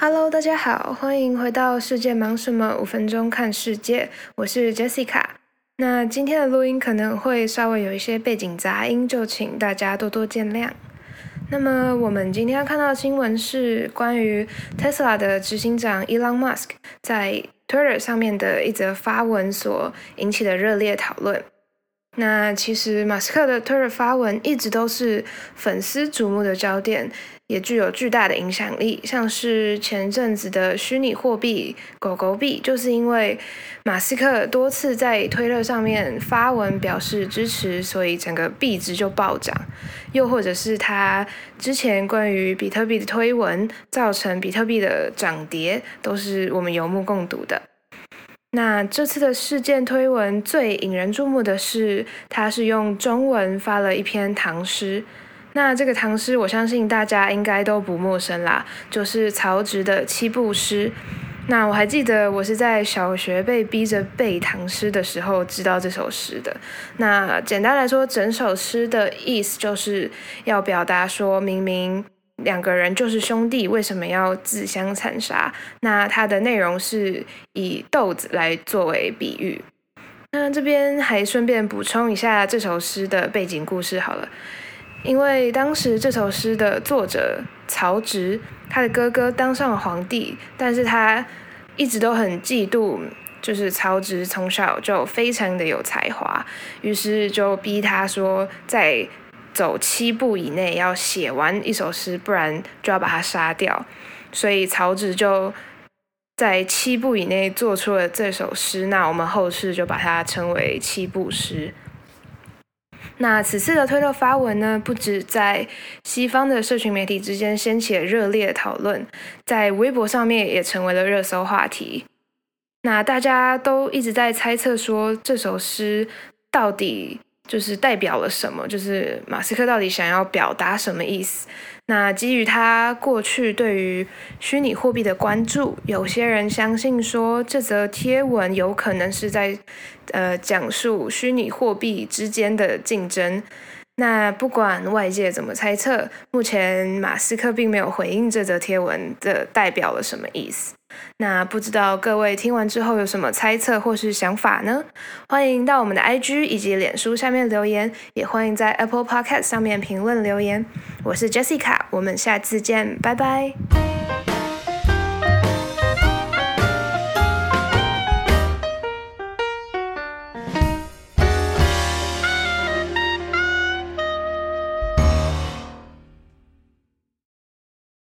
Hello，大家好，欢迎回到世界忙什么？五分钟看世界，我是 Jessica。那今天的录音可能会稍微有一些背景杂音，就请大家多多见谅。那么我们今天要看到的新闻是关于 Tesla 的执行长 Elon Musk 在 Twitter 上面的一则发文所引起的热烈讨论。那其实马斯克的 Twitter 发文一直都是粉丝瞩目的焦点。也具有巨大的影响力，像是前阵子的虚拟货币狗狗币，就是因为马斯克多次在推特上面发文表示支持，所以整个币值就暴涨。又或者是他之前关于比特币的推文，造成比特币的涨跌，都是我们有目共睹的。那这次的事件推文最引人注目的是，他是用中文发了一篇唐诗。那这个唐诗，我相信大家应该都不陌生啦，就是曹植的《七步诗》。那我还记得，我是在小学被逼着背唐诗的时候知道这首诗的。那简单来说，整首诗的意思就是要表达说，明明两个人就是兄弟，为什么要自相残杀？那它的内容是以豆子来作为比喻。那这边还顺便补充一下这首诗的背景故事好了。因为当时这首诗的作者曹植，他的哥哥当上了皇帝，但是他一直都很嫉妒，就是曹植从小就非常的有才华，于是就逼他说，在走七步以内要写完一首诗，不然就要把他杀掉。所以曹植就在七步以内做出了这首诗，那我们后世就把它称为七步诗。那此次的推特发文呢，不止在西方的社群媒体之间掀起了热烈讨论，在微博上面也成为了热搜话题。那大家都一直在猜测说，这首诗到底就是代表了什么？就是马斯克到底想要表达什么意思？那基于他过去对于虚拟货币的关注，有些人相信说，这则贴文有可能是在呃讲述虚拟货币之间的竞争。那不管外界怎么猜测，目前马斯克并没有回应这则贴文的代表了什么意思。那不知道各位听完之后有什么猜测或是想法呢？欢迎到我们的 IG 以及脸书下面留言，也欢迎在 Apple Podcast 上面评论留言。我是 Jessica，我们下次见，拜拜。